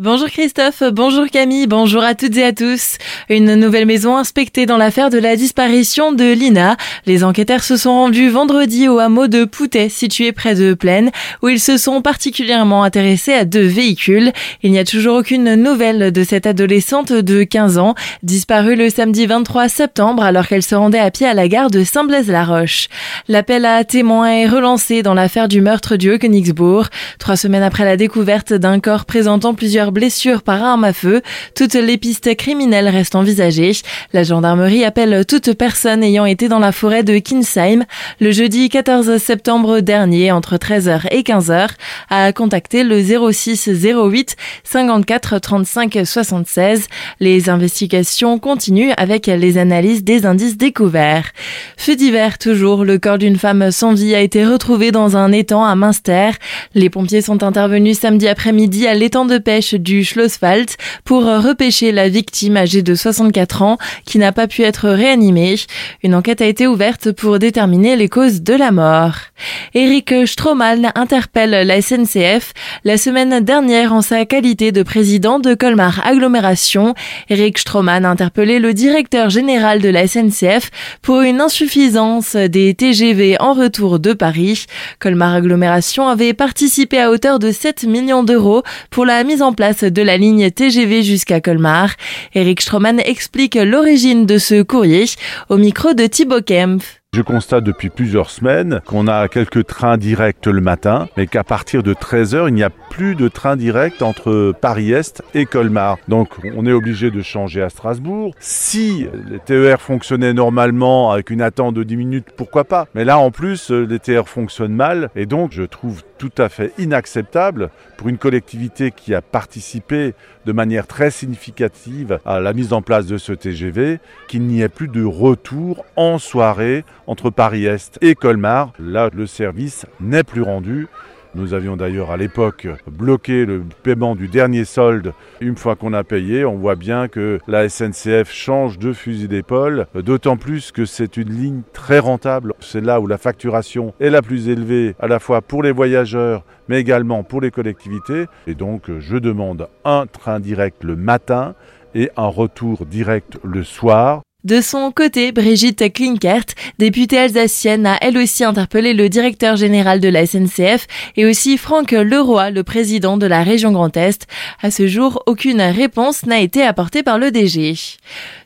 Bonjour Christophe, bonjour Camille, bonjour à toutes et à tous. Une nouvelle maison inspectée dans l'affaire de la disparition de Lina. Les enquêteurs se sont rendus vendredi au hameau de Poutet, situé près de Plaine, où ils se sont particulièrement intéressés à deux véhicules. Il n'y a toujours aucune nouvelle de cette adolescente de 15 ans, disparue le samedi 23 septembre alors qu'elle se rendait à pied à la gare de Saint-Blaise-la-Roche. L'appel à témoins est relancé dans l'affaire du meurtre du Königsbourg, trois semaines après la découverte d'un corps présentant plusieurs blessures par arme à feu. Toutes les pistes criminelles restent envisagées. La gendarmerie appelle toute personne ayant été dans la forêt de Kinsheim le jeudi 14 septembre dernier entre 13h et 15h à contacter le 06 08 54 35 76. Les investigations continuent avec les analyses des indices découverts. Feu d'hiver toujours, le corps d'une femme sans vie a été retrouvé dans un étang à Münster. Les pompiers sont intervenus samedi après-midi à l'étang de pêche du Schlosswald pour repêcher la victime âgée de 64 ans qui n'a pas pu être réanimée. Une enquête a été ouverte pour déterminer les causes de la mort. Eric Stroman interpelle la SNCF la semaine dernière en sa qualité de président de Colmar Agglomération. Eric Stroman a interpellé le directeur général de la SNCF pour une insuffisance des TGV en retour de Paris. Colmar Agglomération avait participé à hauteur de 7 millions d'euros pour la mise en place de la ligne TGV jusqu'à Colmar. Eric Stroman explique l'origine de ce courrier au micro de Thibaut Kempf. Je constate depuis plusieurs semaines qu'on a quelques trains directs le matin, mais qu'à partir de 13h, il n'y a plus de train direct entre Paris-Est et Colmar. Donc on est obligé de changer à Strasbourg. Si les TER fonctionnaient normalement avec une attente de 10 minutes, pourquoi pas? Mais là en plus, les TER fonctionnent mal et donc je trouve tout à fait inacceptable pour une collectivité qui a participé de manière très significative à la mise en place de ce TGV qu'il n'y ait plus de retour en soirée entre Paris-Est et Colmar. Là, le service n'est plus rendu. Nous avions d'ailleurs à l'époque bloqué le paiement du dernier solde une fois qu'on a payé. On voit bien que la SNCF change de fusil d'épaule, d'autant plus que c'est une ligne très rentable. C'est là où la facturation est la plus élevée, à la fois pour les voyageurs, mais également pour les collectivités. Et donc je demande un train direct le matin et un retour direct le soir. De son côté, Brigitte Klinkert, députée alsacienne, a elle aussi interpellé le directeur général de la SNCF et aussi Franck Leroy, le président de la région Grand Est. À ce jour, aucune réponse n'a été apportée par le DG.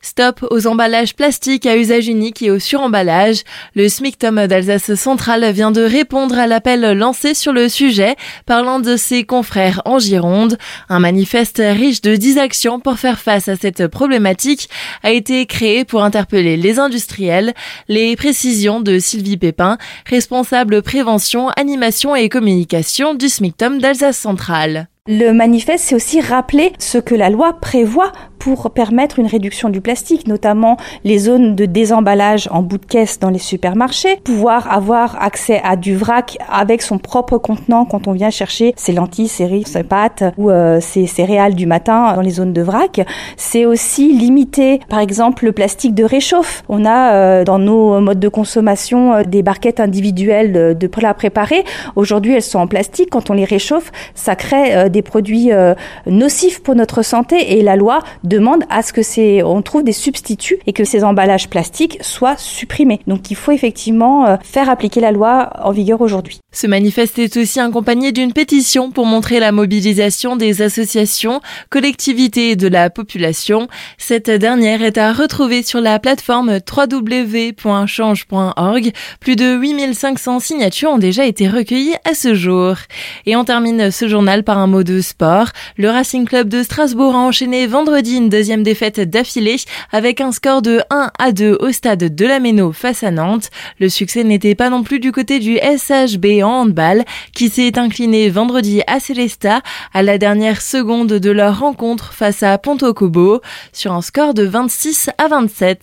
Stop aux emballages plastiques à usage unique et au suremballage. Le SMICTOM d'Alsace centrale vient de répondre à l'appel lancé sur le sujet par l'un de ses confrères en Gironde. Un manifeste riche de 10 actions pour faire face à cette problématique a été créé pour interpeller les industriels. Les précisions de Sylvie Pépin, responsable prévention, animation et communication du SMICTOM d'Alsace Centrale. Le manifeste, c'est aussi rappeler ce que la loi prévoit pour permettre une réduction du plastique, notamment les zones de désemballage en bout de caisse dans les supermarchés, pouvoir avoir accès à du vrac avec son propre contenant quand on vient chercher ses lentilles, ses riz, ses pâtes ou euh, ses céréales du matin dans les zones de vrac. C'est aussi limiter, par exemple, le plastique de réchauffe. On a euh, dans nos modes de consommation euh, des barquettes individuelles de, de plats préparés. Aujourd'hui, elles sont en plastique. Quand on les réchauffe, ça crée des produits nocifs pour notre santé et la loi demande à ce que c'est, on trouve des substituts et que ces emballages plastiques soient supprimés. Donc il faut effectivement euh, faire appliquer la loi en vigueur aujourd'hui. Ce manifeste est aussi accompagné d'une pétition pour montrer la mobilisation des associations, collectivités et de la population. Cette dernière est à retrouver sur la plateforme www.change.org. Plus de 8500 signatures ont déjà été recueillies à ce jour. Et on termine ce journal par un mot de sport. Le Racing Club de Strasbourg a enchaîné vendredi deuxième défaite d'affilée avec un score de 1 à 2 au stade de la Méno face à Nantes. Le succès n'était pas non plus du côté du SHB en handball qui s'est incliné vendredi à Célesta à la dernière seconde de leur rencontre face à Ponto Cobo sur un score de 26 à 27.